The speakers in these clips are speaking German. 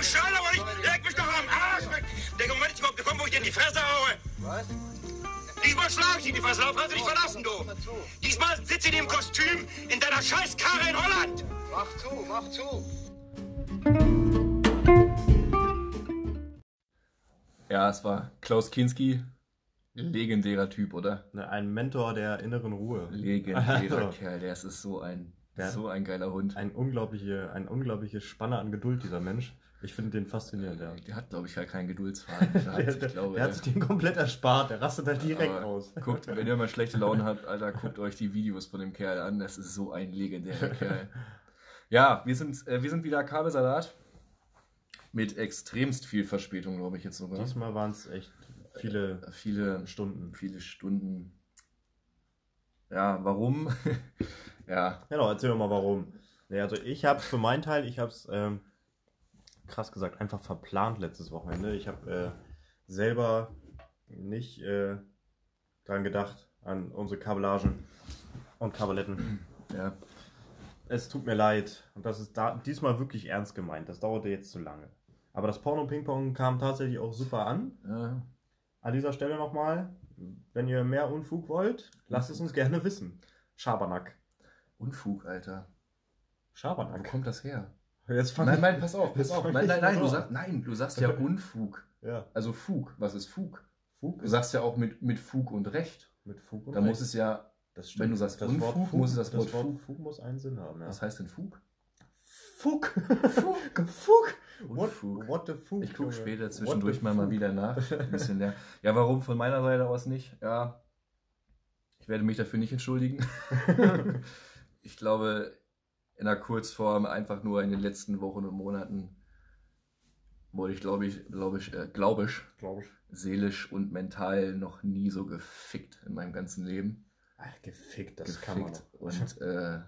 bescheuert aber nicht. Leg mich doch am Arsch weg. Der Moment ist überhaupt gekommen, wo ich dir in die Fresse haue. Was? Diesmal schlage ich dich in die Fresse. Darauf kannst du dich verlassen, du. Diesmal sitzt in dem Kostüm in deiner Scheißkarre in Holland. Mach zu, mach zu. Ja, es war Klaus Kinski. Legendärer Typ, oder? Ne, Ein Mentor der inneren Ruhe. Legendärer Also, Kerl. Der ist, so ein, Der- so ein geiler Hund. Ein unglaubliche, ein unglaubliche Spanne an Geduld, dieser Mensch. Ich finde den faszinierend, ja. Der hat, glaube ich, halt keinen Geduldsfaden. Der, Der, hat, der, ich glaube, der hat sich den komplett erspart, der rastet da direkt aber aus. Guckt, wenn ihr mal schlechte Laune habt, Alter, guckt euch die Videos von dem Kerl an. Das ist so ein legendärer Kerl. Ja, wir sind, äh, wir sind wieder Kabelsalat. Mit extremst viel Verspätung, glaube ich jetzt sogar. Diesmal waren es echt viele Viele Stunden. viele Stunden. Ja, warum? ja, Genau, erzähl doch mal warum. Nee, also ich habe für meinen Teil, ich habe es ähm, krass gesagt einfach verplant letztes Wochenende. Ich habe äh, selber nicht äh, dran gedacht, an unsere Kabellagen und Kabeletten. ja. Es tut mir leid. Und das ist da, diesmal wirklich ernst gemeint. Das dauerte jetzt zu lange. Aber das Porno-Ping-Pong kam tatsächlich auch super an. ja. An dieser Stelle nochmal, wenn ihr mehr Unfug wollt, lasst es uns gerne wissen. Schabernack. Unfug, Alter. Wo Schabernack. kommt das her? Jetzt fang Nein, nein, pass auf, pass auf. Nein, nein, nein, du sagst, nein, du sagst ja Unfug. Ja. Also Fug. Was ist Fug? Fug Du sagst ja auch mit, mit Fug und Recht. mit Fug und Da muss es ja. das wenn du sagst das Unfug, Wort Fug, muss es das Wort Wort Fug- Fug muss einen Sinn haben. Ja. Was heißt denn Fug? Fug. Fug. Fug. What, what the Fug? Ich gucke später zwischendurch mal, mal wieder nach. Ein bisschen leer. Ja, warum von meiner Seite aus nicht? Ja. Ich werde mich dafür nicht entschuldigen. ich glaube, in der Kurzform einfach nur in den letzten Wochen und Monaten wurde ich, glaube ich, glaube ich, äh, glaube ich, Glaub ich. seelisch und mental noch nie so gefickt in meinem ganzen Leben. Ach, gefickt, das kann man gefickt. noch. Und äh,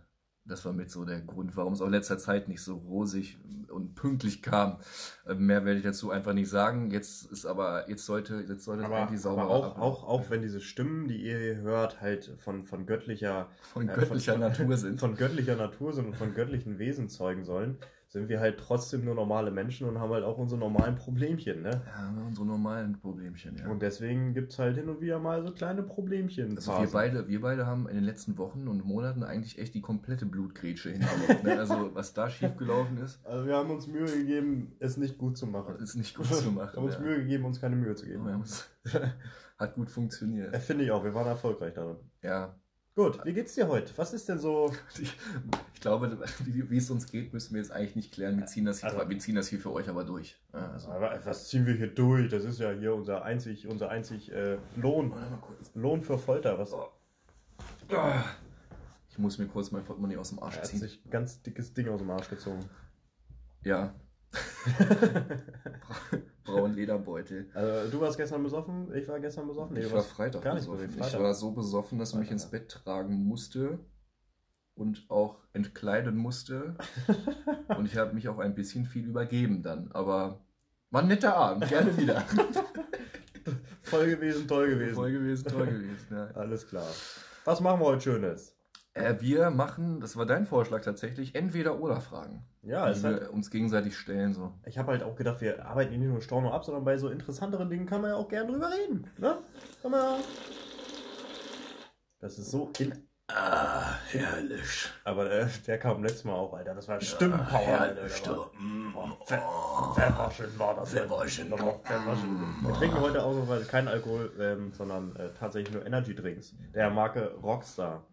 das war mit so der Grund, warum es auch in letzter Zeit nicht so rosig und pünktlich kam. Äh, mehr werde ich dazu einfach nicht sagen. Jetzt ist aber, jetzt sollte, jetzt sollte es Aber, eigentlich sauber aber auch, auch, auch wenn diese Stimmen, die ihr hier hört, halt von, von göttlicher von äh, göttlicher von, Natur sind. Von göttlicher Natur sind und von göttlichen Wesen zeugen sollen, sind wir halt trotzdem nur normale Menschen und haben halt auch unsere normalen Problemchen, ne? ja, unsere normalen Problemchen, ja. Und deswegen gibt es halt hin und wieder mal so kleine Problemchen. Also wir beide, wir beide haben in den letzten Wochen und Monaten eigentlich echt die komplette Blutgrätsche hingelegt. Ne? Also was da schiefgelaufen ist, Also wir haben uns Mühe gegeben, es nicht gut zu machen. ist nicht gut zu Wir machen. haben uns ja. Mühe gegeben, uns keine Mühe zu geben. Wir Hat gut funktioniert. Äh, Finde ich auch, wir waren erfolgreich darin. Ja, Gut, wie geht's dir heute? Was ist denn so? Ich, ich glaube, wie, wie es uns geht, müssen wir jetzt eigentlich nicht klären. Wir ziehen das hier, Also- wir ziehen das hier für euch aber durch. Also, Aber was ziehen wir hier durch? Das ist ja hier unser einzig, unser einzig äh, Lohn. warte mal kurz. Lohn für Folter. Was? Ich muss mir kurz mein Portemonnaie aus dem Arsch Er hat ziehen. sich ein ganz dickes Ding aus dem Arsch gezogen. Ja. Braun Lederbeutel. Also, du warst gestern besoffen, ich war gestern besoffen. Nee, ich war Freitag gar nicht besoffen. besoffen. Ich Freitag. war so besoffen, dass ich mich ins Bett tragen musste und auch entkleiden musste. und ich habe mich auch ein bisschen viel übergeben dann. Aber war ein netter Abend. Gerne wieder. Voll gewesen, toll gewesen. Voll gewesen, toll gewesen. Ja. Alles klar. Was machen wir heute Schönes? Äh, wir machen, das war dein Vorschlag tatsächlich, entweder oder Fragen. Ja, die es wir hat, uns gegenseitig stellen. So. ich habe halt auch gedacht, wir arbeiten hier nicht nur Storno ab, sondern bei so interessanteren Dingen kann man ja auch gerne drüber reden. Ne? Kann man ja. Das ist so in. Ah, herrlich. Aber äh, der kam letztes Mal auch, Alter. Das war Stimmenpower. Alter. Das war- Pfefferchen war das. Pfefferchen. Wir trinken heute ausnahmsweise keinen Alkohol, ähm, sondern äh, tatsächlich nur Energy Drinks. Der Marke Rockstar.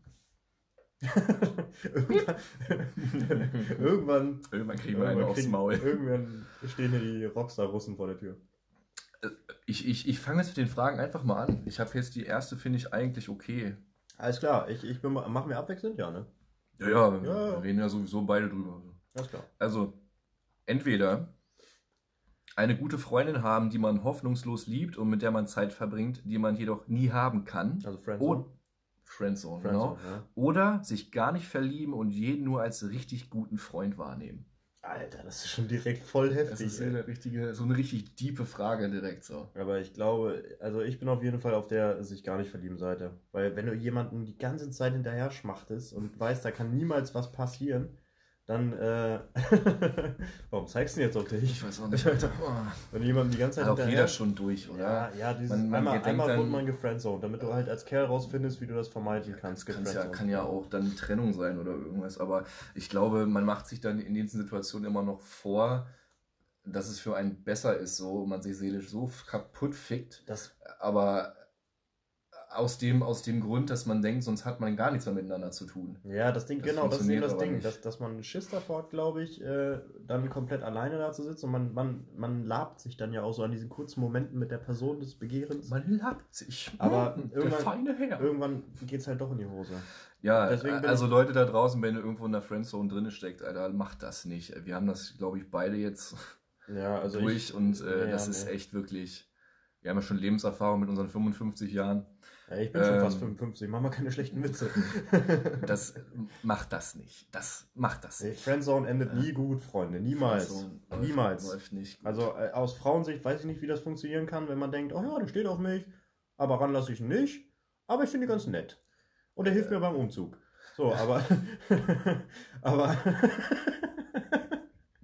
Irgendwann, irgendwann, Irgendwann kriegen wir einen aufs Maul. irgendwann stehen hier die Rockstar-Russen vor der Tür. Ich, ich, ich fange jetzt mit den Fragen einfach mal an. Ich habe jetzt die erste, finde ich eigentlich okay. Alles klar, ich, ich bin, machen wir abwechselnd, ja, ne? Ja, ja, wir Ja, ja. reden ja sowieso beide drüber. Alles klar. Also, entweder eine gute Freundin haben, die man hoffnungslos liebt und mit der man Zeit verbringt, die man jedoch nie haben kann. Also Friendzone. Und Friendzone, genau. Friendzone, ja. Oder sich gar nicht verlieben und jeden nur als richtig guten Freund wahrnehmen. Alter, das ist schon direkt voll Das heftig. ist ey. eine richtige, so eine richtig tiefe Frage direkt so. Aber ich glaube, also ich bin auf jeden Fall auf der sich gar nicht verlieben Seite. Weil wenn du jemanden die ganze Zeit hinterher schmachtest und weißt, da kann niemals was passieren, dann, äh, warum zeigst du denn jetzt auf dich? Ich weiß auch nicht. Wenn jemand die ganze Zeit Hat auch jeder schon durch, oder? Ja, ja, dieses Man- man einmal, einmal dann- wurde man gefriendzoned, damit du halt als Kerl rausfindest, wie du das vermeiden kannst. Kann's ja, kann ja auch dann Trennung sein oder irgendwas. Aber ich glaube, man macht sich dann in diesen Situationen immer noch vor, dass es für einen besser ist, so man sich seelisch so kaputt fickt. Das, Aber aus dem, aus dem Grund, dass man denkt, sonst hat man gar nichts mehr miteinander zu tun. ja, das Ding, Das genau, das ist eben das Ding, dass, dass man Schiss davor hat, glaube ich, äh, dann komplett alleine da zu sitzen und man, man, man labt sich dann ja auch so an diesen kurzen Momenten mit der Person des Begehrens. Man labt sich. Aber Hm, irgendwann-. Irgendwann geht's halt doch in die Hose. Ja, also Leute da draußen, wenn ihr irgendwo in der Friendzone drin steckt, Alter, macht das nicht. Wir haben das, glaube ich, beide jetzt Ja, also durch ich, und äh, Ja, das ist nee. echt wirklich. Wir haben ja schon Lebenserfahrung mit unseren 55 Jahren. Ich bin schon Ähm, fast 55, mach mal keine schlechten Witze. Das macht das nicht. Das macht das nicht. Friendzone endet nie gut, Freunde. Niemals. Friendzone Niemals. Läuft nicht. gut. Also äh, aus Frauensicht weiß ich nicht, wie das funktionieren kann, wenn man denkt, oh ja, der steht auf mich, aber ran lasse ich ihn nicht. Aber ich finde ihn ganz nett. Und er hilft mir beim Umzug. So, aber. aber.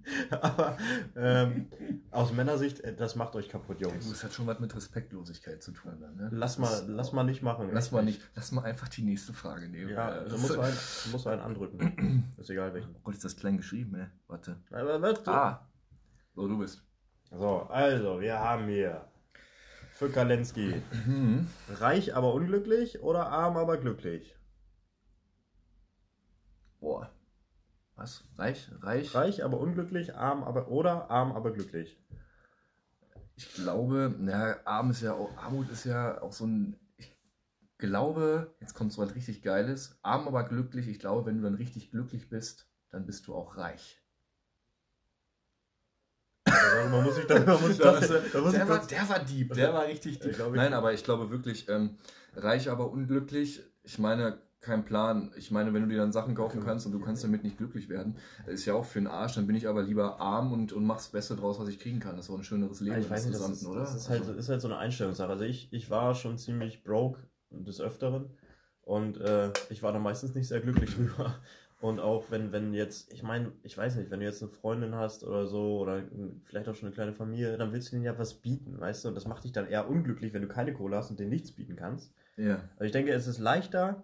aber ähm, aus Männersicht, äh, das macht euch kaputt, Jungs. Das hat schon was mit Respektlosigkeit zu tun. Dann, ne? Lass Das mal, ist- lass mal nicht machen. Lass mal nicht. Lass mal einfach die nächste Frage nehmen. Ja, du das- musst, einen, du musst einen andrücken. Ist egal welchen. Oh Gott, ist das klein geschrieben, ey. Warte. Ah. So, du bist. So, also, wir haben hier für Kalensky. Mhm. Reich aber unglücklich oder arm aber glücklich? Boah. Was? Reich? Reich? Reich aber unglücklich, arm aber oder arm aber glücklich. Ich glaube, na, Arm ist ja auch, Armut ist ja auch so ein. Ich glaube, jetzt kommt so was richtig Geiles. Arm aber glücklich. Ich glaube, wenn du dann richtig glücklich bist, dann bist du auch reich. Also, man muss sich da, man muss das, da muss ich der, war, kurz, der war deep, der war richtig deep. Ich glaube, ich- Nein, aber ich glaube wirklich, ähm, reich aber unglücklich. Ich meine, kein Plan. Ich meine, wenn du dir dann Sachen kaufen kannst und du kannst damit nicht glücklich werden, ist ja auch für den Arsch. Dann bin ich aber lieber arm und, und mach's Beste draus, was ich kriegen kann. Das ist auch ein schöneres Leben ich weiß nicht, das ist, das ist, halt, ist halt so eine Einstellungssache. Also ich, ich war schon ziemlich broke des Öfteren und äh, ich war da meistens nicht sehr glücklich drüber. Und auch wenn, wenn jetzt, ich meine, ich weiß nicht, wenn du jetzt eine Freundin hast oder so oder vielleicht auch schon eine kleine Familie, dann willst du denen ja was bieten, weißt du? Und das macht dich dann eher unglücklich, wenn du keine Kohle hast und denen nichts bieten kannst. Ja. Also ich denke, es ist leichter.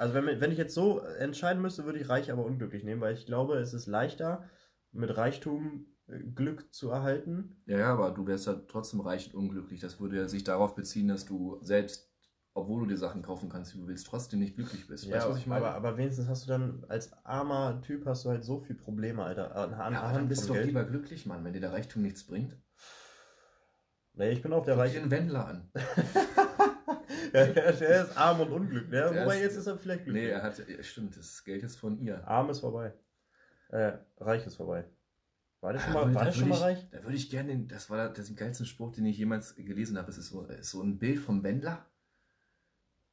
Also wenn, wenn ich jetzt so entscheiden müsste, würde ich reich aber unglücklich nehmen, weil ich glaube, es ist leichter, mit Reichtum äh, Glück zu erhalten. Ja, ja, aber du wärst ja trotzdem reich und unglücklich. Das würde ja sich darauf beziehen, dass du selbst, obwohl du dir Sachen kaufen kannst, wie du willst, trotzdem nicht glücklich bist. weißt du, was ich meine? aber, aber wenigstens hast du dann als armer Typ hast du halt so viel Probleme, Alter. An, an, ja, aber dann bist du doch lieber glücklich, Mann, wenn dir der Reichtum nichts bringt. Nee, ich bin auf der reichen. den Wendler an. ja, der, ist arm und unglücklich. Der wobei ist- jetzt ist er vielleicht glücklich. Nee, er hat, ja, stimmt, das Geld ist von ihr. Arm ist vorbei. Äh, reich ist vorbei. War der schon Da mal, würde- war da der schon mal ich, reich? Da würde ich gerne, den- das war der, das geilste Spruch, den ich jemals gelesen habe. Es ist so, ist so ein Bild vom Wendler.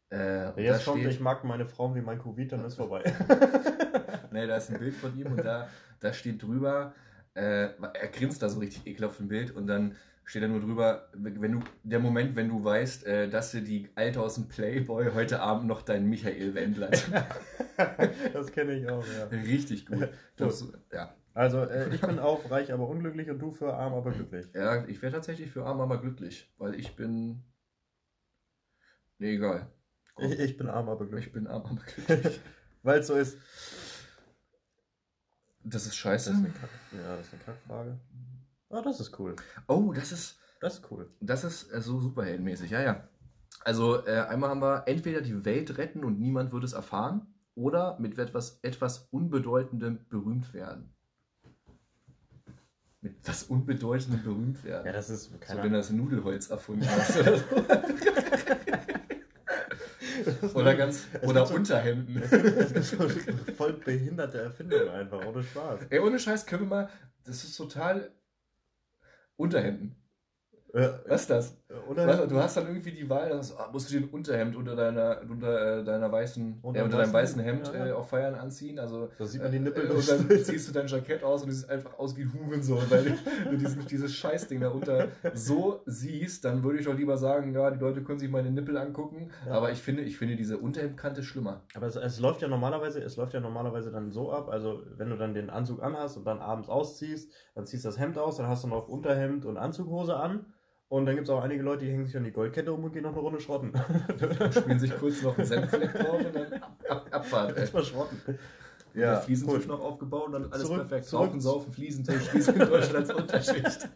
Äh, Jetzt kommt, steht- ich mag meine Frau wie mein Covid, dann ist vorbei. Nee, da ist ein Bild von ihm und da, da steht drüber, äh, er grinst da so richtig ekelhaft im Bild und dann steht da nur drüber, wenn du, der Moment, wenn du weißt, äh, dass dir die Alte aus dem Playboy heute Abend noch deinen Michael Wendler. das kenne ich auch, ja. richtig gut. Das, ja. Also, äh, ich bin auch reich, aber unglücklich und du für arm, aber glücklich. ja, ich wäre tatsächlich für arm, aber glücklich, weil ich bin. Nee, egal. Komm, Ich, ich bin arm, aber ich glücklich. bin arm, aber glücklich. Weil es so ist. Das ist Das scheiße. ist eine Kack ja, das ist eine Kackfrage. Ah, das ist cool. Oh, das ist. Das ist cool. Das ist äh, so superheldenmäßig, ja, ja. Also äh, einmal haben wir entweder die Welt retten und niemand wird es erfahren oder mit etwas, etwas Unbedeutendem berühmt werden. Mit etwas Unbedeutendem berühmt werden. Ja, das ist so, keine wenn du das Nudelholz erfunden hast oder so. oder ganz, Es oder so- Unterhemden. Es gibt, es gibt so voll behinderte Erfindungen einfach, ohne Spaß. Ey, ohne Scheiß können wir mal, das ist total Unterhemden. Äh, Was ist das? Oder Weißt du, du hast dann irgendwie die Wahl, dass, ah, musst du dir ein Unterhemd unter deiner, unter, äh, deiner weißen, Unter äh, unter deinem weißen- weißen Hemd ja, ja. äh, auf Feiern anziehen. Also, Da sieht man die Nippel äh, und dann ziehst du dein Jackett aus und es sieht einfach aus wie ein Hurensohn, weil du diesen, dieses Scheißding darunter so siehst, dann würde ich doch lieber sagen, ja, die Leute können sich meine Nippel angucken. Ja. Aber ich finde, ich finde diese Unterhemdkante schlimmer. Aber es, es läuft ja normalerweise, es läuft ja normalerweise dann so ab, also wenn du dann den Anzug anhast und dann abends ausziehst, dann ziehst du das Hemd aus, dann hast du noch Unterhemd und Anzughose an. Und dann gibt es auch einige Leute, die hängen sich an die Goldkette um und gehen noch eine Runde schrotten. Spielen sich kurz noch einen Senffleck drauf und dann ab, ab, Abfahrt. Erstmal schrotten. Ja, Fliesentisch cool. noch aufgebaut und dann alles Zurück- perfekt. zurück- Rauchen, saufen, Fliesentisch, in Deutschlands Unterschicht.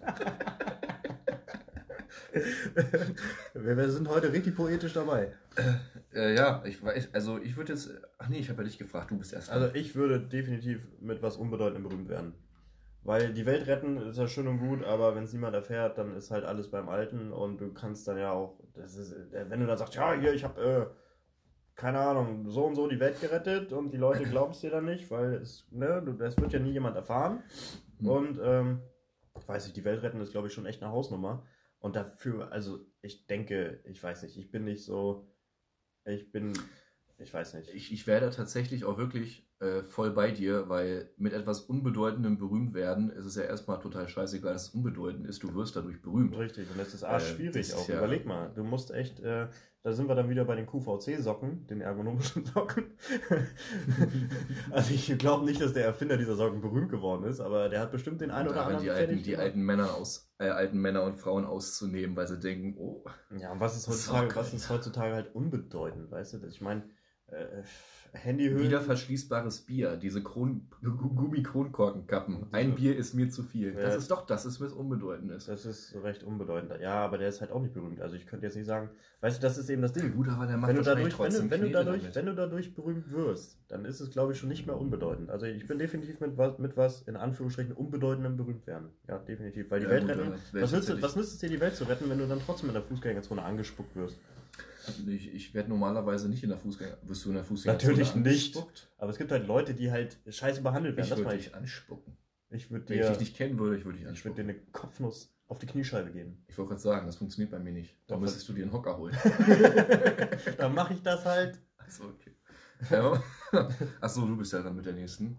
wir, wir sind heute richtig poetisch dabei. Äh, ja, ich weiß, also ich würde jetzt. Ach nee, ich habe ja dich gefragt, du bist erst. Also ich würde definitiv mit was Unbedeutendem berühmt werden. Weil die Welt retten ist ja schön und gut, aber wenn es niemand erfährt, dann ist halt alles beim Alten und du kannst dann ja auch, das ist, äh, wenn du dann sagst, ja, hier, ich habe, äh, keine Ahnung, so und so die Welt gerettet und die Leute glauben es dir dann nicht, weil es, ne, das wird ja nie jemand erfahren. Hm. Und, ähm, weiß ich, die Welt retten ist, glaube ich, schon echt eine Hausnummer. Und dafür, also ich denke, ich weiß nicht, ich bin nicht so, ich bin, ich weiß nicht. ich, ich wäre da tatsächlich auch wirklich äh, voll bei dir, weil mit etwas Unbedeutendem berühmt werden, ist es ja erstmal total scheißegal, dass es unbedeutend ist. Du wirst dadurch berühmt. Richtig, und das ist arsch Äh, schwierig ist auch. ja- Überleg mal, du musst echt, äh, da sind wir dann wieder bei den QVC-Socken, den ergonomischen Socken. also ich glaube nicht, dass der Erfinder dieser Socken berühmt geworden ist, aber der hat bestimmt den einen oder anderen die alten, die alten Männer aus, äh, alten Männer und Frauen auszunehmen, weil sie denken, oh, Ja, und was ist Socken, heutzutage, was ist heutzutage halt unbedeutend, weißt du? Ich meine, äh, Handyhöhlen. wieder verschließbares Bier, diese Kron Gu- Gummi-Kronkorkenkappen. Ein Bier ist mir zu viel. Ja. Das ist doch das, ist mir unbedeutend ist. Das ist recht unbedeutend. Ja, aber der ist halt auch nicht berühmt. Also ich könnte jetzt nicht sagen, weißt du, das ist eben das Ding. Gut, aber der macht wenn du, dadurch, wenn, du, wenn, du dadurch, damit. wenn du dadurch berühmt wirst, dann ist es, glaube ich, schon nicht mehr unbedeutend. Also ich bin definitiv mit was, mit was in Anführungsstrichen unbedeutendem berühmt werden. Ja, definitiv. Weil die Ja, Welt gut, retten, was, nützt, was nützt es dir, die Welt zu retten, wenn du dann trotzdem in der Fußgängerzone angespuckt wirst? Ich, ich werde normalerweise nicht in der Fußgänger. Wirst du in der Fußgängerzone Natürlich nicht. Aber es gibt halt Leute, die halt scheiße behandelt werden. Ich würde dich ich. anspucken. Ich würde Wenn ich dir, dich nicht kennen würde, ich würde dich ich würde anspucken. dir eine Kopfnuss auf die Kniescheibe geben. Ich wollte gerade sagen, das funktioniert bei mir nicht. Da Doch, müsstest du dir einen Hocker holen. dann mache ich das halt. Achso, okay. Ja. Achso, du bist ja dann mit der nächsten.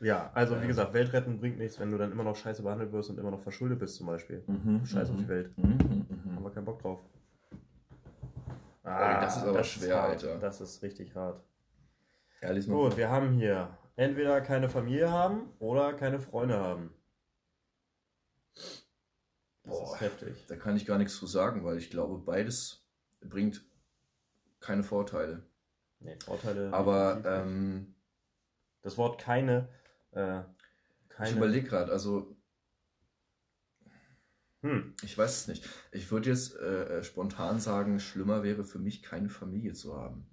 Ja, also wie gesagt, Welt retten bringt nichts, wenn du dann immer noch scheiße behandelt wirst und immer noch verschuldet bist zum Beispiel. Scheiß auf die Welt. Mhm, Haben mhm. wir keinen Bock drauf. Das ist aber schwer, hart. Alter. Das ist richtig hart. Ja, Gut, vor. wir haben hier entweder keine Familie haben oder keine Freunde haben. Das Boah. ist heftig. Da kann ich gar nichts zu sagen, weil ich glaube, beides bringt keine Vorteile. Nee, Vorteile. Aber ähm, das Wort keine. Äh, keine ich überlege gerade, also hm, ich weiß es nicht. Ich würde jetzt äh, äh, spontan sagen, schlimmer wäre für mich, keine Familie zu haben.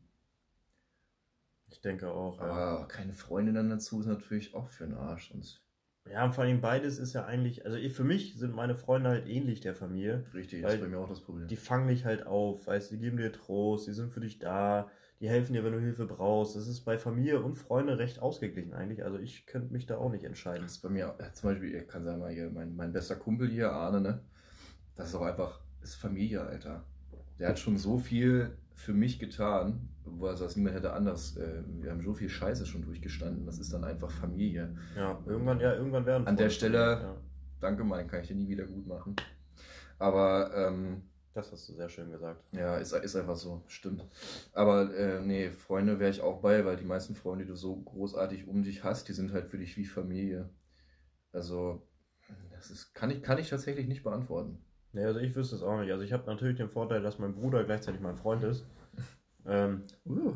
ich denke auch. Ja. Aber keine Freunde dann dazu ist natürlich auch für den Arsch. Sonst ja, und vor allem beides ist ja eigentlich. Also ich, für mich sind meine Freunde halt ähnlich der Familie. richtig, das ist bei mir auch das Problem. Die fangen dich halt auf, weißt du, die geben dir Trost, die sind für dich da, die helfen dir, wenn du Hilfe brauchst. Das ist bei Familie und Freunde recht ausgeglichen eigentlich. Also ich könnte mich da auch nicht entscheiden. Das ist bei mir, äh, zum Beispiel, ich kann sagen mal hier, mein, mein bester Kumpel hier, Arne, ne? Das ist auch einfach, ist Familie, Alter. Der hat schon so viel für mich getan, wo er sagt, niemand hätte anders. Äh, wir haben so viel Scheiße schon durchgestanden. Das ist dann einfach Familie. Ja, irgendwann, ja, irgendwann werden An der Freunde- Stelle- Ja, Danke, mein, kann ich dir nie wieder gut machen. Aber ähm, das hast du sehr schön gesagt. ja, ist, ist einfach so, stimmt. Aber äh, nee, Freunde wäre ich auch bei, weil die meisten Freunde, die du so großartig um dich hast, die sind halt für dich wie Familie. Also, das ist, kann ich, kann ich tatsächlich nicht beantworten. Nee, also ich wüsste es auch nicht. Also ich habe natürlich den Vorteil, dass mein Bruder gleichzeitig mein Freund ist. Ähm, Uh.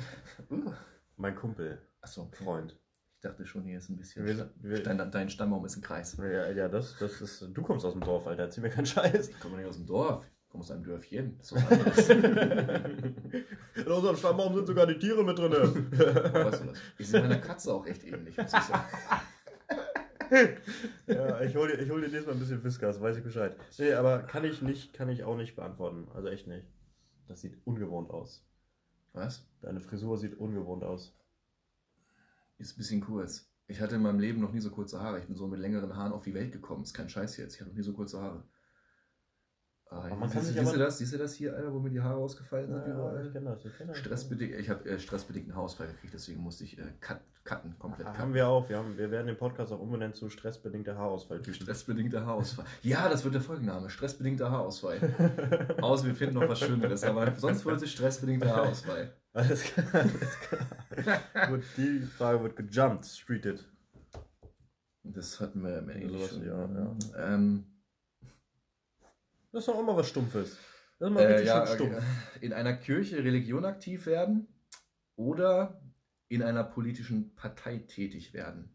Uh. mein Kumpel, Achso, Freund. ich dachte schon, hier ist ein bisschen. Wir, wir, dein, dein Stammbaum ist ein Kreis. ja, ja, das, das ist. Du kommst aus dem Dorf, Alter. Erzähl mir keinen Scheiß. Ich komme nicht aus dem Dorf, komme aus einem Dörfchen. Das ist was anderes. In unserem Stammbaum sind sogar die Tiere mit drin. Weißt du? Ich sehe meiner Katze auch echt ähnlich, muss ich sagen. ja, ich hole dir, ich hol dir nächstes Mal ein bisschen Whiskas, weiß ich Bescheid. Nee, aber kann ich nicht, kann ich auch nicht beantworten. Also echt nicht. Das sieht ungewohnt aus. Was? Deine Frisur sieht ungewohnt aus. Ist ein bisschen kurz. Ich hatte in meinem Leben noch nie so kurze Haare. Ich bin so mit längeren Haaren auf die Welt gekommen. Ist kein Scheiß jetzt. Ich hatte noch nie so kurze Haare. Ah, man siehst, kann sich siehst du aber- das? Siehst du das hier, Alter, wo mir die Haare ausgefallen sind? Ja, überall? ich kenne das, ich kenne das. Stressbedingt, ich habe äh, stressbedingten Haarausfall gekriegt, deswegen musste ich äh, cut, cutten, komplett Ah, cutten. Haben wir auch. Wir, haben, wir werden den Podcast auch umbenennen zu stressbedingter Haarausfall. Stressbedingter Haarausfall. Ja, das wird der Folgenname. Stressbedingter Haarausfall. Außer wir finden noch was Schöneres, aber sonst wird es stressbedingter Haarausfall. Alles klar, alles klar. Gut, die Frage wird gejumpt, streeted. Das hatten wir im Englisch Sowas, schon. ja, ja. Ähm, Das ist doch immer was Stumpfes. Das ist mal äh, richtig ja, stumpf. in einer Kirche Religion aktiv werden oder in einer politischen Partei tätig werden.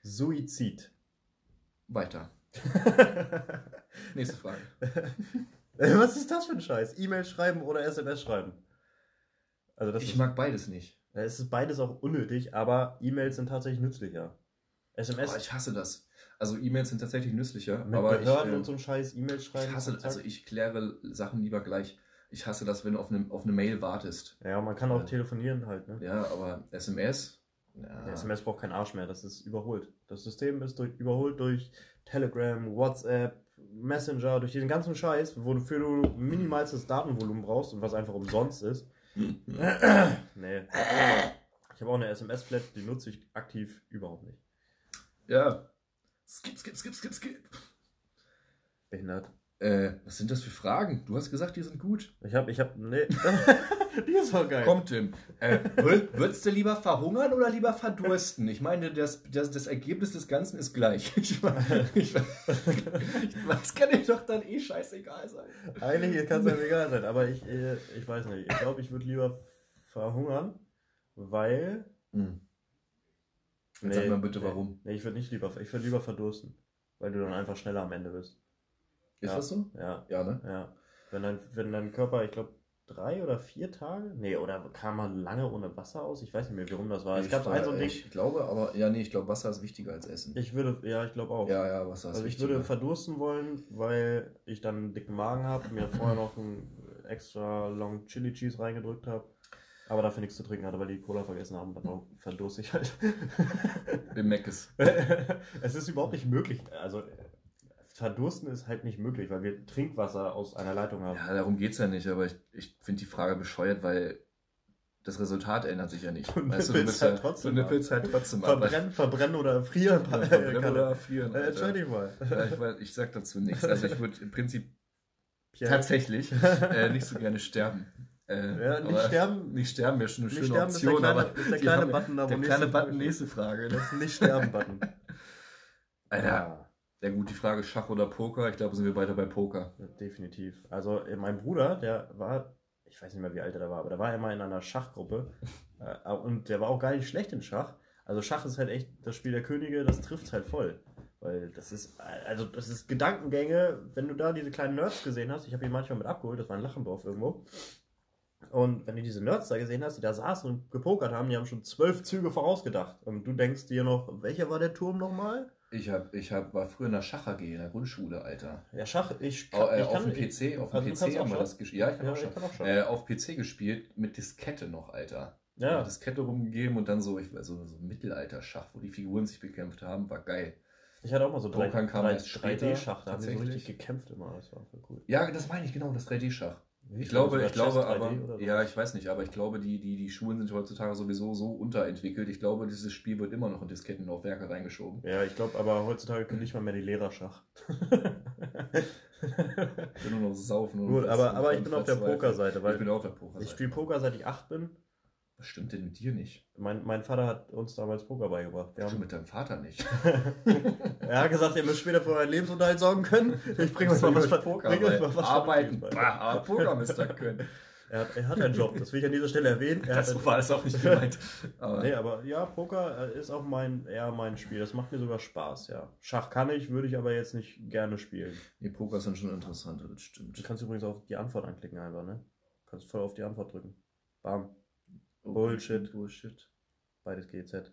Suizid. Weiter. Nächste Frage. Äh, Was ist das für ein Scheiß? E-Mail schreiben oder SMS schreiben? Also das Ich ist, mag beides nicht. Es ist beides auch unnötig, aber E-Mails sind tatsächlich nützlicher. SMS Aber ich hasse das. Also E-Mails sind tatsächlich nützlicher, mit aber ich, Behörden äh, und so ein Scheiß E-Mails schreiben. ich hasse, also ich kläre Sachen lieber gleich. Ich hasse das, wenn du auf eine, auf eine Mail wartest. ja, man kann auch Ja. telefonieren halt. Ne? Ja, aber SMS. Ja, SMS braucht keinen Arsch mehr, das ist überholt. Das System ist durch, überholt durch Telegram, WhatsApp, Messenger, durch diesen ganzen Scheiß, wofür du minimalstes Datenvolumen brauchst und was einfach umsonst ist. nee. Ich habe auch eine SMS-Flat, die nutze ich aktiv überhaupt nicht. ja. Skip, skip, skip, skip, skip. Behindert. Äh, was sind das für Fragen? Du hast gesagt, die sind gut. Ich habe, ich habe, nee. die ist voll geil. Komm, Tim. Äh, wür- würdest du lieber verhungern oder lieber verdursten? Ich meine, das, das, das Ergebnis des Ganzen ist gleich. Ich, weiß- ich, ich, weiß, kann dir doch dann eh scheißegal sein. Eigentlich kann es einem egal sein, aber ich, äh, ich weiß nicht. Ich glaube, ich würde lieber verhungern, weil. Jetzt sag mal bitte, warum. Nee, ich würde nicht lieber, ich würde lieber verdursten, weil du dann einfach schneller am Ende bist. Ist Ja. das so? Ja, Ja, ne? ja. Wenn dein, wenn dein Körper, ich glaube, drei oder vier Tage, nee, oder kam man lange ohne Wasser aus? Ich weiß nicht mehr, wie rum das war. Es ich, gab ein so ein Ding. ich glaube, aber, ja, nee, ich glaube, Wasser ist wichtiger als Essen. Ich würde, ja, ich glaube auch. ja, ja, Wasser ist Also ich wichtiger. würde verdursten wollen, weil ich dann einen dicken Magen habe, mir vorher noch einen extra Long Chili Cheese reingedrückt habe, aber dafür nichts zu trinken hatte, weil die Cola vergessen haben. Dann verdurste ich halt. Im Meckes. es ist überhaupt nicht möglich. Also verdursten ist halt nicht möglich, weil wir Trinkwasser aus einer Leitung haben. Ja, darum geht's ja nicht, aber ich, ich finde die Frage bescheuert, weil das Resultat ändert sich ja nicht. Du weißt du, bist halt ja, trotzdem du nippelst halt trotzdem ab. verbrennen, verbrennen oder frieren. Ja, verbrennen Kann- oder frieren. Äh, Alter. Entschuldige mal. Ja, ich, weiß, ich sag dazu nichts. Also ich würde im Prinzip Pierre. tatsächlich äh, nicht so gerne sterben. Äh, Ja, nicht sterben. Nicht sterben wäre schon eine schöne sterben ist der Option, kleine- aber ist der kleine haben- Button da, der nächste kleine Frage Button, nächste Frage. Das ist ein Nicht-Sterben-Button. Alter, ja gut, die Frage Schach oder Poker, ich glaube, sind wir beide bei Poker. Ja, Definitiv. Also äh, mein Bruder, der war, ich weiß nicht mehr, wie alt er da war, aber der war immer in einer Schachgruppe äh, und der war auch gar nicht schlecht in Schach. Also Schach ist halt echt das Spiel der Könige, das trifft halt voll. Weil das ist, also das ist Gedankengänge, wenn du da diese kleinen Nerds gesehen hast, ich habe ihn manchmal mit abgeholt, das war in Lachendorf irgendwo. Und wenn du diese Nerds da gesehen hast, die da saßen und gepokert haben, die haben schon zwölf Züge vorausgedacht. Und du denkst dir noch, welcher war der Turm nochmal? Ich hab, ich hab, war früher in der Schach AG in der Grundschule, Alter. Ja, Schach, ich Au- äh, ich auf dem ich- PC, auf also dem kannst PC auch haben wir das gespielt. Ja, ich kann Ja, auch ich schon. kann auch Schach. Äh, auf PC gespielt mit Diskette noch, Alter. Ja. Diskette rumgegeben und dann so, ich weiß, so, so Mittelalter-Schach, wo die Figuren sich bekämpft haben, war geil. Ich hatte auch mal so später, 3D-Schach, da haben wir so richtig gekämpft immer. Das war voll cool. Ja, das meine ich genau, das 3D-Schach. Wie Ich glaube, ich glaube aber, 3D oder so? ja, ich weiß nicht, aber ich glaube, die, die, die Schulen sind heutzutage sowieso so unterentwickelt. Ich glaube, dieses Spiel wird immer noch in Diskettenlaufwerke reingeschoben. Ja, ich glaube, aber heutzutage können nicht mal mehr die Lehrer Schach. Ich nur noch saufen. Gut, aber, aber ich bin auf der. Pokerseite, Ich bin weil auf der Pokerseite. ich spiele Poker seit ich acht bin. Was stimmt denn mit dir nicht? Mein, mein Vater hat uns damals Poker beigebracht. Wir Stimmt haben, mit deinem Vater nicht. er hat gesagt, ihr müsst später für euren Lebensunterhalt sorgen können. Ich bringe euch mal was, Poker, bring euch mal was arbeiten. Bah, Poker müsst ihr können. Er hat, er hat einen Job, das will ich an dieser Stelle erwähnen. Er hat Das war das auch nicht gemeint. Aber Nee, aber ja, Poker äh, ist auch mein, eher mein Spiel. Das macht mir sogar Spaß, ja. Schach kann ich, würde ich aber jetzt nicht gerne spielen. nee, Poker sind schon interessanter, das Du stimmt. kannst übrigens auch die Antwort anklicken einfach, ne? Du kannst voll auf die Antwort drücken. Bam. Oh, Bullshit. Bullshit. Beides GZ.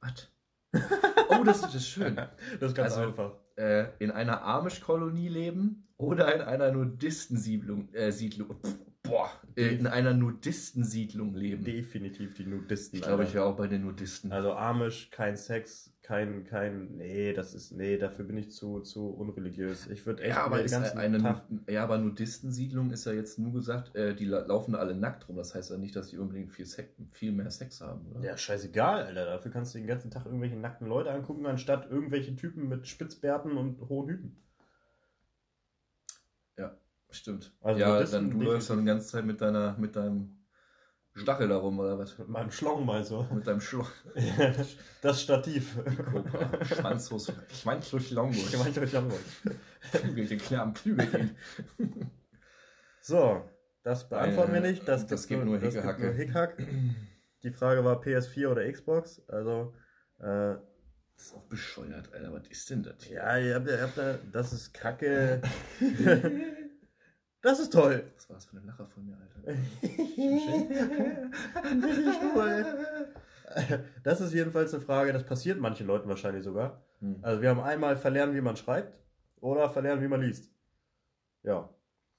Was? Oh, das, das ist schön. Das ist ganz Also- einfach. äh, in einer Amish-Kolonie leben oder in einer Nudistensiedlung. Äh, Siedlung. Pff, boah, in einer Nudistensiedlung leben. Definitiv die Nudisten. Ich glaube, ich wäre auch bei den Nudisten. Also Amish, kein Sex, kein, kein, nee, das ist, nee, dafür bin ich zu, zu unreligiös. Ich würde echt ja, aber den ist ganzen eine, Tag, ja, aber Nudistensiedlung ist ja jetzt nur gesagt, äh, die la- laufen da alle nackt rum. Das heißt ja nicht, dass die unbedingt viel, Sex, viel mehr Sex haben, oder? ja, scheißegal, Alter. Dafür kannst du den ganzen Tag irgendwelche nackten Leute angucken, anstatt irgendwelche Typen mit Spitzbärten und hohen Hüten. Stimmt. Also ja, dann du läufst dann die ganze Zeit mit deiner, mit deinem Stachel da rum, oder was? Mit meinem Schlong meinst du? Mit deinem Schloch. das Stativ. Cobra. Schwanzlos. Schwanzlos Longo. Ich meinte euch langweilig. Flügel den Knaben, Flügel ihn. So, das beantworten Äh, wir nicht. Das, das gibt nur nur Hickhack. Die Frage war PS4 oder Xbox. Also, äh, Das ist auch bescheuert, Alter. Was ist denn das ja, ihr habt, ihr habt, da- das ist Kacke. das ist toll. Was war das für eine Lacher von mir, Alter? Das ist jedenfalls eine Frage, das passiert manchen Leuten wahrscheinlich sogar. Hm. Also wir haben einmal verlernen, wie man schreibt oder verlernen, wie man liest. Ja.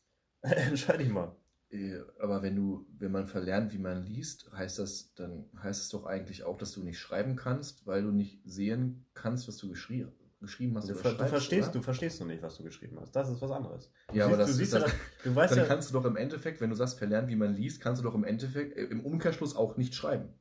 Entscheide ich mal. Äh, Aber wenn du, wenn man verlernt, wie man liest, heißt das, dann heißt es doch eigentlich auch, dass du nicht schreiben kannst, weil du nicht sehen kannst, was du geschrie geschrieben hast. Du, ver du verstehst, oder? du verstehst noch nicht, was du geschrieben hast. Das ist was anderes. Ja, aber siehst- das du ist siehst das, ja, du weißt dann ja, kannst du doch im Endeffekt, wenn du sagst, verlernen, wie man liest, kannst du doch im Endeffekt, äh, im Umkehrschluss auch nicht schreiben.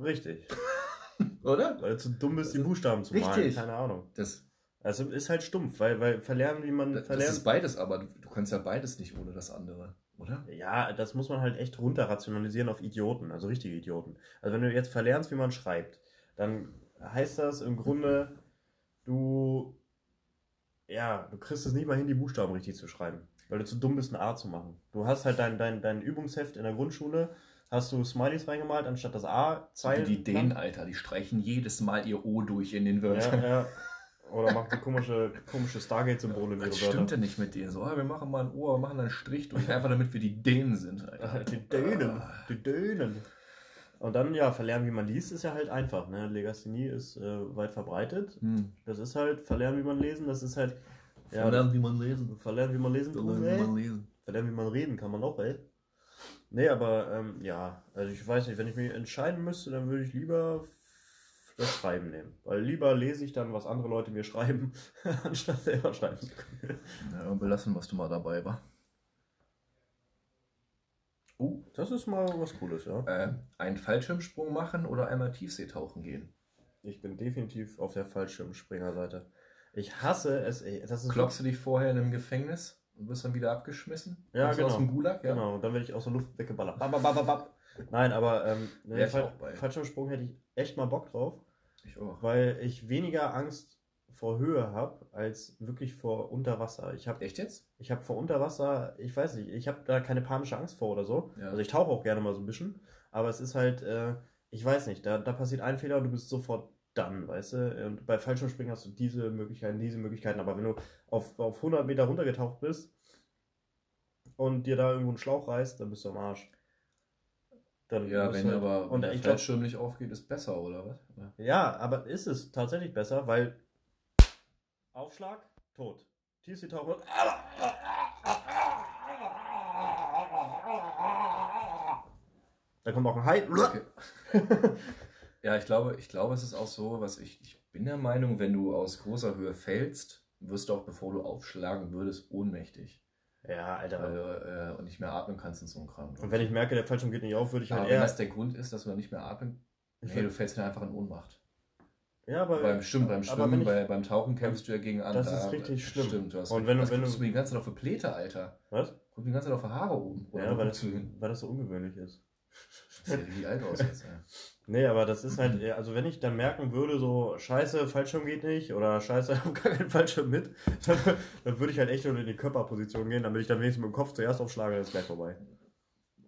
richtig, Oder? weil du zu dumm bist, die Buchstaben zu malen. Richtig. Keine Ahnung. Das, Also ist halt stumpf, weil, weil verlernen, wie man das verlernt. ist beides, aber du, du kannst ja beides nicht ohne das andere, oder? Ja, das muss man halt echt runter rationalisieren auf Idioten, also richtige Idioten. Also wenn du jetzt verlernst, wie man schreibt, dann heißt das im Grunde, du, ja, du kriegst es nicht mal hin, die Buchstaben richtig zu schreiben, weil du zu dumm bist, ein A zu machen. Du hast halt dein, dein, dein Übungsheft in der Grundschule, hast du Smileys reingemalt, anstatt das A, So wie Zeilen. die Dänen, Alter, die streichen jedes Mal ihr O durch in den Wörtern. Ja, ja. Oder machen so komische, komische Stargate-Symbole Was Wörter. stimmt denn nicht mit dir? So, ah, wir machen mal ein O, wir machen einen Strich durch, einfach damit wir die Dänen sind. Alter. Die Dänen, Ah. die Dänen. Und dann, ja, verlernen, wie man liest, ist ja halt einfach. Ne? Legasthenie ist äh, weit verbreitet. Hm. Das ist halt, verlernen, wie man lesen, das ist halt. Ja, Verlernen, wie man lesen. verlernen, wie man lesen Verlernen, wie man lesen. Verlernen, wie man reden kann man auch, ey. Nee, aber ähm, ja, also ich weiß nicht, wenn ich mich entscheiden müsste, dann würde ich lieber das Schreiben nehmen. Weil lieber lese ich dann, was andere Leute mir schreiben, anstatt selber schreiben zu können. Ja, und belassen, was du mal dabei war. Oh, das ist mal was Cooles, ja. Äh, einen Fallschirmsprung machen oder einmal Tiefseetauchen gehen. Ich bin definitiv auf der Fallschirmspringerseite. Ich hasse es, ey. Das ist Kloppst du dich vorher in einem Gefängnis und wirst dann wieder abgeschmissen? Ja, Kommst genau. Aus dem Gulag, ja? Genau, und dann werde ich aus der Luft weggeballert. Bap, bap, bap, bap. Nein, aber ähm, ne, Fall. Fallschirmsprung hätte ich echt mal Bock drauf, Ich auch. weil ich weniger Angst vor Höhe habe, als wirklich vor Unterwasser. Ich habe Echt jetzt? ich hab vor Unterwasser, ich weiß nicht, ich habe da keine panische Angst vor oder so. Ja. Also ich tauche auch gerne mal so ein bisschen, aber es ist halt, äh, ich weiß nicht, da, da passiert ein Fehler und du bist sofort dann, weißt du? Und bei Fallschirmspringen hast du diese Möglichkeiten, diese Möglichkeiten, aber wenn du auf, auf 100 Meter runtergetaucht bist und dir da irgendwo einen Schlauch reißt, dann bist du am Arsch. Dann Ja, wenn du aber und der glaub, Fallschirm nicht aufgeht, ist besser, oder was? Ja. ja, aber ist es tatsächlich besser, weil Aufschlag, tot. Tiefsee tauchen. Da kommt auch ein Hai. Okay. Ja, ich glaube, ich glaube, es ist auch so, was ich, ich bin der Meinung, wenn du aus großer Höhe fällst, wirst du auch, bevor du aufschlagen würdest, ohnmächtig. Ja, Alter. Weil, äh, und nicht mehr atmen kannst in so einem Kram. Und wenn ich merke, der Fallschirm geht nicht auf, würde ich Aber halt wenn eher. das der Grund ist, dass du dann nicht mehr atmen, nee, du fällst dann einfach in Ohnmacht. Ja, aber. beim Stimmen, beim Schwimmen, ich- bei, beim Tauchen kämpfst du ja gegen andere. Das ist richtig schlimm. Stimmt, du hast Und wenn du- Was wenn du- du mir die ganze Zeit auf die Pläte, Alter? Was? Guck die ganze Zeit auf die Haare oben. Oder Ja, weil das, weil das so ungewöhnlich ist. Das sieht wie alt aus jetzt, ja. Nee, aber das ist halt, also wenn ich dann merken würde, so, scheiße, Fallschirm geht nicht oder scheiße, ich habe gar keinen Fallschirm mit, dann, dann würde ich halt echt nur in die Körperposition gehen, damit ich dann wenigstens mit dem Kopf zuerst aufschlage, dann ist gleich vorbei.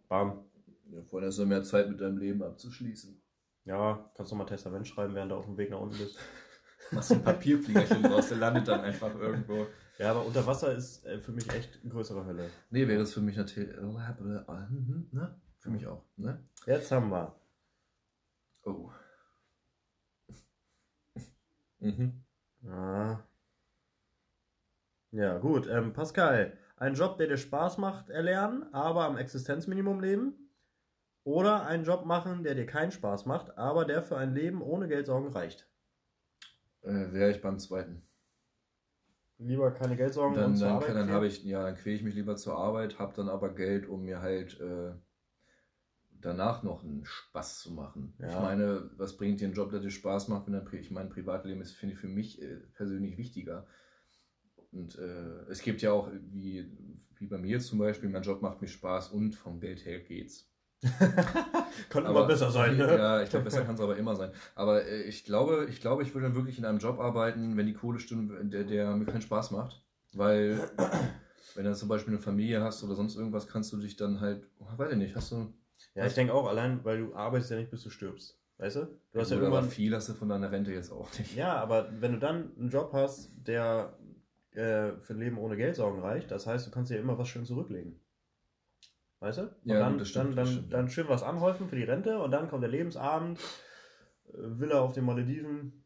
Bam. ja. Vorher hast du mehr Zeit mit deinem Leben abzuschließen. Ja, kannst du mal Testament schreiben, während du auf dem Weg nach unten bist. Machst ein Papierfliegerchen raus, der landet dann einfach irgendwo. Ja, aber unter Wasser ist äh, für mich echt eine größere Hölle. Nee, wäre es für mich natürlich. Ne? Für mich auch, ne? Jetzt haben wir. Oh. Mhm. Ja, ja gut. Ähm, Pascal, einen Job, der dir Spaß macht, erlernen, aber am Existenzminimum leben. Oder einen Job machen, der dir keinen Spaß macht, aber der für ein Leben ohne Geldsorgen reicht. Äh, Wäre ich beim zweiten. Lieber keine Geldsorgen Dann, und zur dann, Arbeit dann habe ich, ja, dann quäle ich mich lieber zur Arbeit, habe dann aber Geld, um mir halt äh, danach noch einen Spaß zu machen. Ja. Ich meine, was bringt dir ein Job, der dir Spaß macht, wenn dann, ich mein Privatleben ist, finde ich, für mich äh, persönlich wichtiger. Und äh, es gibt ja auch, wie, wie bei mir zum Beispiel, mein Job macht mir Spaß und vom Geld her geht's. Kann Aber- immer besser sein, ne? Ja, ich glaube, besser kann es aber immer sein. Aber äh, ich glaube, ich glaube, ich würde dann wirklich in einem Job arbeiten, wenn die Kohle stimmt, der, der mir keinen Spaß macht. Weil, wenn du zum Beispiel eine Familie hast oder sonst irgendwas, kannst du dich dann halt, oh, weiß ich nicht, hast du. Ja, ich denke auch, allein, weil du arbeitest ja nicht, bis du stirbst. Weißt du? Du hast ja aber irgendwann. viel hast du von deiner Rente jetzt auch nicht. Ja, aber wenn du dann einen Job hast, der äh, für ein Leben ohne Geldsorgen reicht, das heißt, du kannst dir immer was schön zurücklegen. Weißt du? Und Ja, dann, das stimmt, dann, das dann, stimmt, dann schön was anhäufen für die Rente und dann kommt der Lebensabend, äh, Villa auf den Malediven.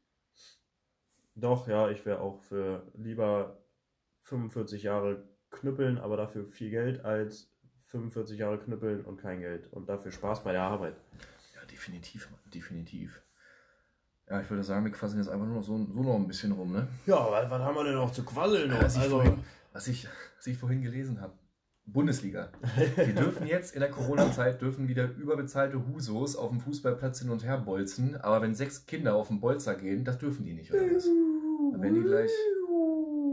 Doch, ja, ich wäre auch für lieber 45 Jahre knüppeln, aber dafür viel Geld, als 45 Jahre knüppeln und kein Geld und dafür Spaß bei der Arbeit. Ja, definitiv, definitiv. Ja, ich würde sagen, wir quasseln jetzt einfach nur noch so, so noch ein bisschen rum, ne? Ja, was, was haben wir denn noch zu quasseln? noch? Was ich, Also, vorhin, was, ich, was ich vorhin gelesen habe. Bundesliga. Wir dürfen jetzt in der Corona-Zeit dürfen wieder überbezahlte Husos auf dem Fußballplatz hin und her bolzen, aber wenn sechs Kinder auf den Bolzer gehen, das dürfen die nicht, oder was? Dann werden die gleich.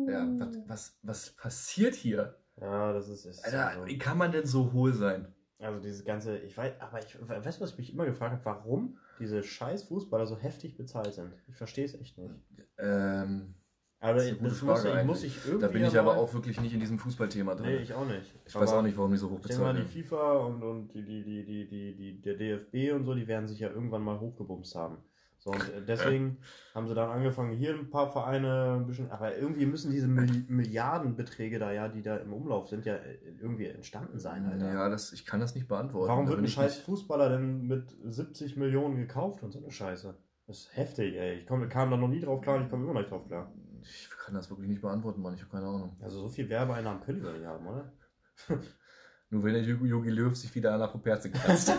Ja, was, was, was passiert hier? Ja, das ist. ist Alter, also, wie kann man denn so hohl sein? also dieses ganze, ich weiß, aber ich weißt du, was ich mich immer gefragt habe, warum diese scheiß Fußballer so heftig bezahlt sind? Ich verstehe es echt nicht. Ähm, Aber Das das, muss, ich, muss ich irgendwie. da bin ich aber auch wirklich nicht in diesem Fußballthema drin. Nee, ich auch nicht. ich weiß Aber auch nicht, warum die so hoch bezahlt die. FIFA und, und die, die, die, die, die, die, der DFB und so, die werden sich ja irgendwann mal hochgebumst haben. So, und äh, deswegen haben sie dann angefangen, hier ein paar Vereine ein bisschen, aber irgendwie müssen diese Milli Milliardenbeträge da ja, die da im Umlauf sind, ja äh, irgendwie entstanden sein, Alter. Ja, das, ich kann das nicht beantworten. Warum wird ein scheiß nicht- Fußballer denn mit 70 Millionen gekauft und so eine Scheiße? Das ist heftig, ey. Ich komm, kam da noch nie drauf klar und ich komme immer noch nicht drauf klar. Ich kann das wirklich nicht beantworten, Mann. Ich habe keine Ahnung. Also so viel Werbeeinnahmen können wir nicht haben, oder? Nur wenn der Jogi Löw sich wieder an der Puperze kratzt.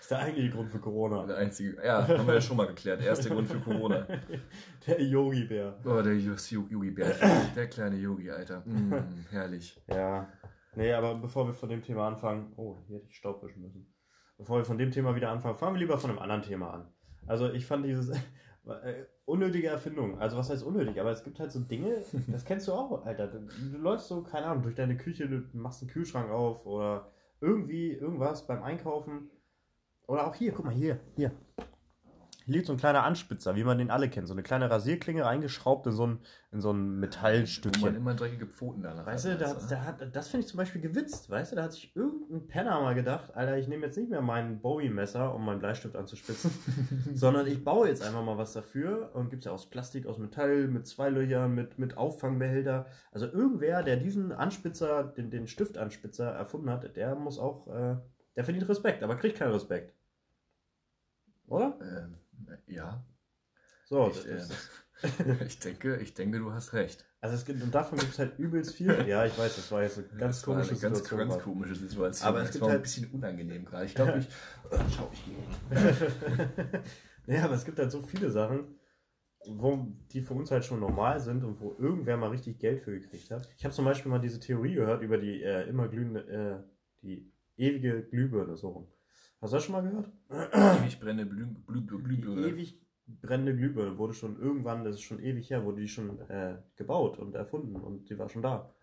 ist der eigentliche Grund für Corona. der einzige. Ja, haben wir ja schon mal geklärt. Erster Grund für Corona. Der Yogi-Bär. Oh, der Yogi Bär. Der kleine Yogi, Alter. Mm, herrlich. Ja. Nee, aber bevor wir von dem Thema anfangen. Oh, hier hätte ich Staub wischen müssen. Bevor wir von dem Thema wieder anfangen, fangen wir lieber von einem anderen Thema an. Also ich fand dieses äh, unnötige Erfindung. Also was heißt unnötig? Aber es gibt halt so Dinge, das kennst du auch, Alter. Du, du läufst so, keine Ahnung, durch deine Küche, du machst einen Kühlschrank auf oder irgendwie irgendwas beim Einkaufen. Oder auch hier, guck mal, hier, hier. Hier liegt so ein kleiner Anspitzer, wie man den alle kennt. So eine kleine Rasierklinge eingeschraubt in so ein, in so ein Wo man Metallstückchen. immer dreckige Pfoten danach Weißt du, da, weißt du? da hat, das finde ich zum Beispiel gewitzt, weißt du, da hat sich irgendein Penner mal gedacht, Alter, ich nehme jetzt nicht mehr mein Bowie-Messer, um meinen Bleistift anzuspitzen, sondern ich baue jetzt einfach mal was dafür und gibt es ja aus Plastik, aus Metall, mit zwei Löchern, mit, mit Auffangbehälter. Also irgendwer, der diesen Anspitzer, den, den Stiftanspitzer erfunden hat, der muss auch, äh, der verdient Respekt, aber kriegt keinen Respekt. Oder? Ähm, ja. So, Ich, das, äh, ich, denke, ich denke, du hast recht. also es gibt, und davon gibt es halt übelst viel. Ja, ich weiß, das war jetzt eine ganz Das komische eine ganz, Situation. ganz komische Situation. Aber es gibt war halt- ein bisschen unangenehm gerade. Ich glaube, ich. Äh, schau, ich gehe. ja, aber es gibt halt so viele Sachen, wo, die für uns halt schon normal sind und wo irgendwer mal richtig Geld für gekriegt hat. Ich habe zum Beispiel mal diese Theorie gehört über die äh, immer glühende, äh, die ewige Glühbirne so rum. Hast du das schon mal gehört? Ewig brennende Blü Blü ewig brennende Glühbirne wurde schon irgendwann, das ist schon ewig her, wurde die schon äh, gebaut und erfunden und die war schon da.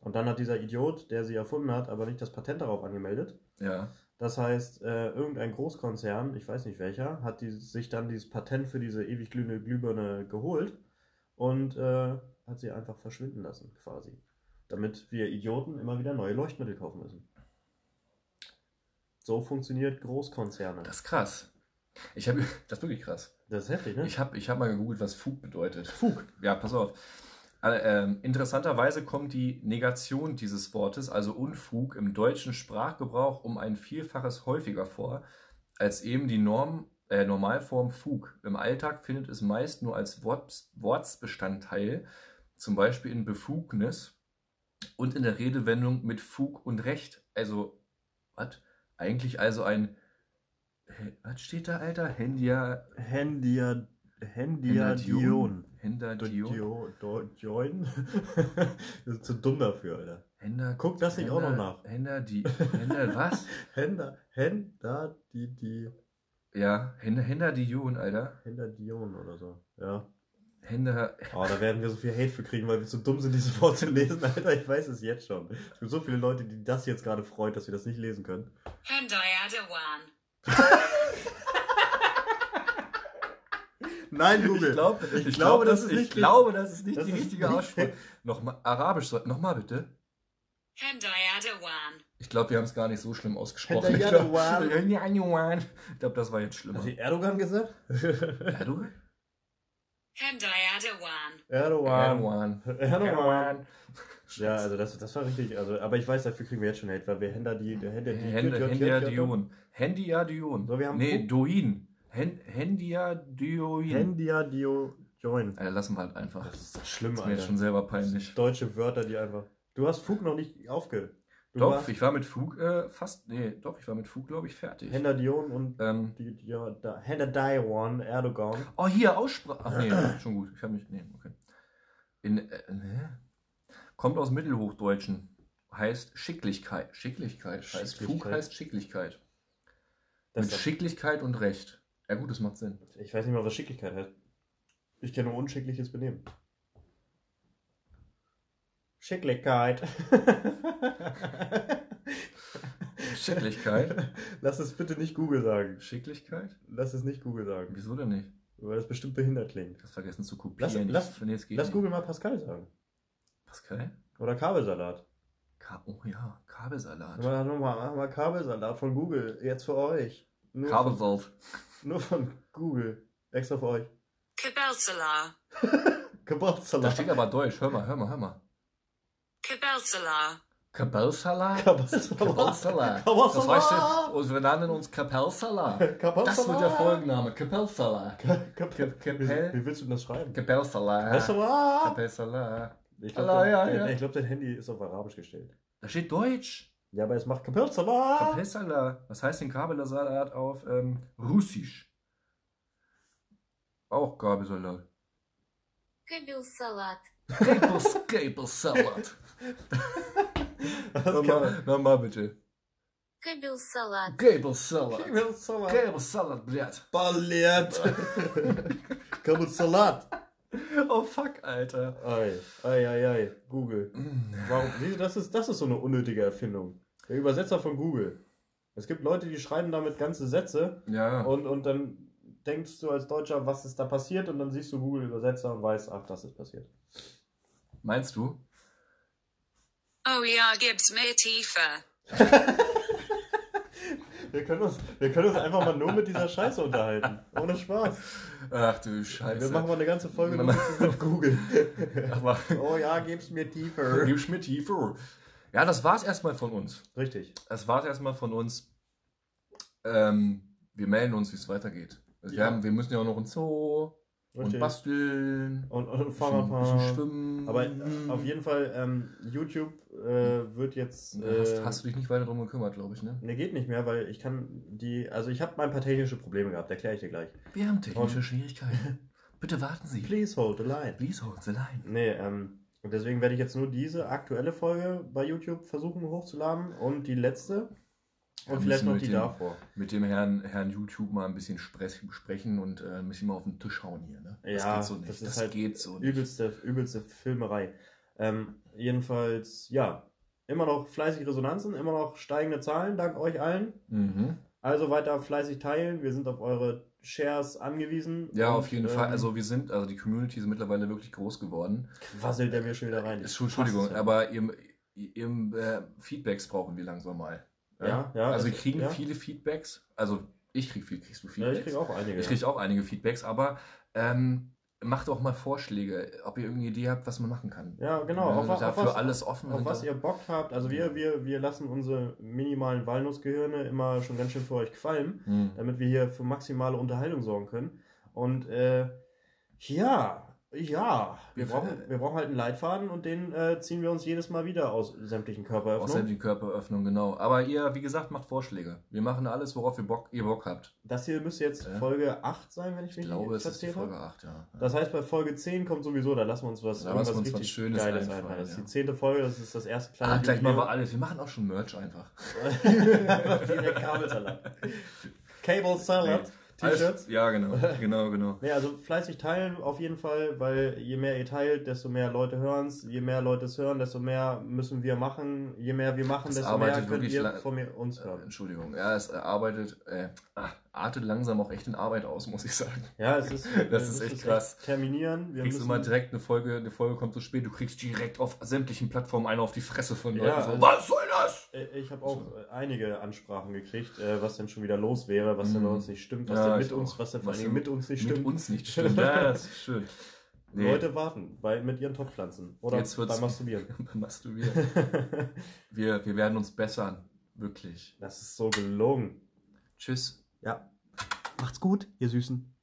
Und dann hat dieser Idiot, der sie erfunden hat, aber nicht das Patent darauf angemeldet. Ja. Das heißt, äh, irgendein Großkonzern, ich weiß nicht welcher, hat die, sich dann dieses Patent für diese ewig glühende Glühbirne geholt und äh, hat sie einfach verschwinden lassen, quasi. Damit wir Idioten immer wieder neue Leuchtmittel kaufen müssen. So funktioniert Großkonzerne. Das ist krass. Ich habe, das ist wirklich krass. Das ist heftig, ne? Ich habe ich hab mal gegoogelt, was Fug bedeutet. Fug? Ja, pass auf. Äh, ähm, interessanterweise kommt die Negation dieses Wortes, also Unfug, im deutschen Sprachgebrauch um ein Vielfaches häufiger vor, als eben die Norm, äh, Normalform Fug. Im Alltag findet es meist nur als Wort, Wortsbestandteil, zum Beispiel in Befugnis und in der Redewendung mit Fug und Recht. Also, was? Eigentlich also ein. Was steht da, Alter? Hendia. Hendia. Dio- Do- Join? Das ist zu dumm dafür, Alter. Henda, Guck das nicht auch noch nach. Henda, die. Henda, was? Henda, Henda, die, die, Ja, Henda, Henda, Dion, Alter. Hendadion oder so. Ja. Henda. Oh, da werden wir so viel Hate für kriegen, weil wir zu dumm sind, dieses Wort zu lesen, Alter. Ich weiß es jetzt schon. Es gibt so viele Leute, die das jetzt gerade freut, dass wir das nicht lesen können. Nein, Google. Ich, glaub, ich, ich glaube, glaub, das dass- ist ich nicht glaube, das ist nicht das die ist richtige Aussprache. Nochmal, Arabisch, nochmal bitte. Ich glaube, wir haben es gar nicht so schlimm ausgesprochen. Ich glaube, das war jetzt schlimmer. Hat sie Erdogan gesagt? Erdogan? Hendiadawan. Erdogan. Erdogan. Erdogan. Ja, also das, das war richtig. Also, aber ich weiß, dafür kriegen wir jetzt schon Hate, weil wir Hender die, Hender die, Hend- Hendiadion. Hendiadion. So, wir haben nee, Doin. Hen Hendiadion. Hendia Dio Join. Alter, lassen wir halt einfach. Das ist schlimm, Das ist mir Alter. schon selber peinlich. Deutsche Wörter, die einfach. Du hast Fug noch nicht aufge. Du Doch, ich war mit Fug äh, fast. Nee, doch, ich war mit Fug, glaube ich, fertig. Hender Dion und ähm, die, die, ja, da, Hender Dion, Erdogan. oh, hier, Aussprache. Ach nee, schon gut. Ich habe mich. Nee, okay. In, äh, ne? Kommt aus Mittelhochdeutschen. Heißt Schicklichkeit. Schicklichkeit. Heißt Fug Schicklichkeit. heißt Schicklichkeit. Das mit Schicklichkeit und Recht. Ja, gut, das macht Sinn. Ich weiß nicht mal, was Schicklichkeit heißt. Ich kenne nur unschickliches Benehmen. Schicklichkeit. Schicklichkeit. Lass es bitte nicht Google sagen. Schicklichkeit? Lass es nicht Google sagen. Wieso denn nicht? Weil das bestimmt behindert klingt. Ich hab's vergessen zu kopieren. Lass- lass- Ich- nee, Lass. Google mal Pascal sagen. Pascal? Oder Kabelsalat. Ka oh ja, Kabelsalat. Mach mal, mach mal Kabelsalat von Google. Jetzt für euch. Nur Von, Kabelsalt. nur von Google. Extra für euch. Kabelsala. Da Kabelsalat. steht aber Deutsch. Hör mal, hör mal, hör mal. Kabelsala. Kabelsalat? Kabelsalat. Kabelsalat. Kabelsalat. Das heißt, und wir nennen uns Kapelsalat. Kabelsalat. Das wird der Folgenname. Kapelsalat. Kap- Kapel- Wie, willst du das schreiben? Kapelsalat. Kabelsalat. Kapelsalat. Ich glaube, ja, ja. ich glaub, dein Handy ist auf Arabisch gestellt. Da steht Deutsch. Ja, aber es macht Kabelsalat. Kapelsalat. Was heißt denn Kabelsalat auf ähm, Russisch? Auch Kabelsalat. Kabelsalat. Kabels- Kabelsalat. Das kann Nochmal, nochmal bitte. Kabelsalat. Kabelsalat. Kabelsalat. Kabelsalat, блядь. Balliert. Kabelsalat. Oh fuck, Alter. Ei, ei, ei, ei. Google. Mm. Warum? Siehst du, Das ist, das ist so eine unnötige Erfindung. Der Übersetzer von Google. Es gibt Leute, die schreiben damit ganze Sätze Ja. und, und dann denkst du als Deutscher, was ist da passiert und dann siehst du Google-Übersetzer und weißt, ach, das ist passiert. Meinst du? Oh ja, gib's mir tiefer. Wir können, uns, wir können uns einfach mal nur mit dieser Scheiße unterhalten. Ohne Spaß. Ach du Scheiße. Wir machen mal eine ganze Folge nur mit Google. Aber Oh ja, gib's mir tiefer. gib's mir tiefer. Ja, das war's erstmal von uns. Richtig. Das war's erstmal von uns. Ähm, wir melden uns, wie es weitergeht. Wir, Ja. haben, wir müssen ja auch noch ins Zoo und Richtig. basteln. Und, und Bisschen, Fahrrad bisschen fahren. schwimmen. Aber äh, auf jeden Fall, ähm, YouTube äh, wird jetzt. Äh, hast, hast du dich nicht weiter drum gekümmert, glaube ich, ne? Ne, geht nicht mehr, weil ich kann die. Also ich habe mal ein paar technische Probleme gehabt, erkläre ich dir gleich. Wir haben technische Und- Schwierigkeiten. Bitte warten Sie. Please hold the line. Please hold the line. Nee, ähm, und deswegen werde ich jetzt nur diese aktuelle Folge bei YouTube versuchen hochzuladen und die letzte. Und Ja, vielleicht noch die dem- davor. Mit dem Herrn, Herrn YouTube mal ein bisschen sprechen und äh, ein bisschen mal auf den Tisch hauen hier, ne? Das Ja, geht so nicht. das Das, ist halt geht so nicht. Übelste, übelste Filmerei. Ähm, jedenfalls, ja, immer noch fleißig Resonanzen, immer noch steigende Zahlen, dank euch allen. Mhm. Also weiter fleißig teilen. Wir sind auf eure Shares angewiesen. Ja, Und, auf jeden ähm, Fall. Also wir sind, also die Community ist mittlerweile wirklich groß geworden. quasselt der mir schon wieder rein. Entschuldigung, aber ihr, ihr äh, Feedbacks brauchen wir langsam mal. Ja, ja, Also wir kriegen ja. viele Feedbacks. Also ich krieg viel, kriegst du Ja, Feedbacks? ich kriege auch einige. Ich krieg auch einige Feedbacks, aber ähm, macht auch mal Vorschläge, ob ihr irgendeine Idee habt, was man machen kann. ja, genau. Ja, auf, wa- auf, dafür was, alles offen. auf was ihr Bock habt. Also wir, wir, wir lassen unsere minimalen Walnussgehirne immer schon ganz schön für euch qualmen, Hm. damit wir hier für maximale Unterhaltung sorgen können. Und äh, ja, Ja, wir brauchen, wir brauchen halt einen Leitfaden und den äh, ziehen wir uns jedes Mal wieder aus sämtlichen Körperöffnungen. Außerdem die Körperöffnung, genau. Aber ihr, wie gesagt, macht Vorschläge. Wir machen alles, worauf ihr Bock, ihr Bock habt. Das hier müsste jetzt Ja. Folge 8 sein, wenn ich Ich mich glaube, nicht es ist die verzählt Folge habe. 8, ja. Das heißt, bei Folge 10 kommt sowieso, da lassen wir uns was, Da lassen wir uns was richtig Schönes Geiles einfallen, einfallen. Das ist die zehnte Folge, das ist das erste kleine Ah, gleich machen wir alles. Wir machen auch schon Merch einfach. Einfach direkt Kabelsalat. Cable Salad, T-Shirts. Ja, genau. Genau, genau. Nee, also fleißig teilen auf jeden Fall, weil je mehr ihr teilt, desto mehr Leute hören es. Je mehr Leute es hören, desto mehr müssen wir machen. Je mehr wir machen, Es desto mehr könnt ihr von mir uns hören. Entschuldigung. Ja, es arbeitet, äh, ah, artet langsam auch echt in Arbeit aus, muss ich sagen. Ja, es ist, Das ist müssen echt krass. terminieren. Wir Du kriegst müssen, immer direkt eine Folge, eine Folge kommt zu spät, du kriegst direkt auf sämtlichen Plattformen eine auf die Fresse von Ja, Leuten. so, also- was soll das? Ich habe auch äh, einige Ansprachen gekriegt, äh, was denn schon wieder los wäre, was denn bei Mhm. uns nicht stimmt, was Ja, denn mit uns, auch. was denn vor denn mit uns nicht Mit stimmt. uns nicht stimmt. Ja, das ist schön. Nee, Leute warten bei, mit ihren Topfpflanzen oder Jetzt wird's- beim Masturbieren. beim Masturbieren. Wir, wir werden uns bessern. Wirklich. das ist so gelungen. Tschüss. Ja. Macht's gut, ihr Süßen.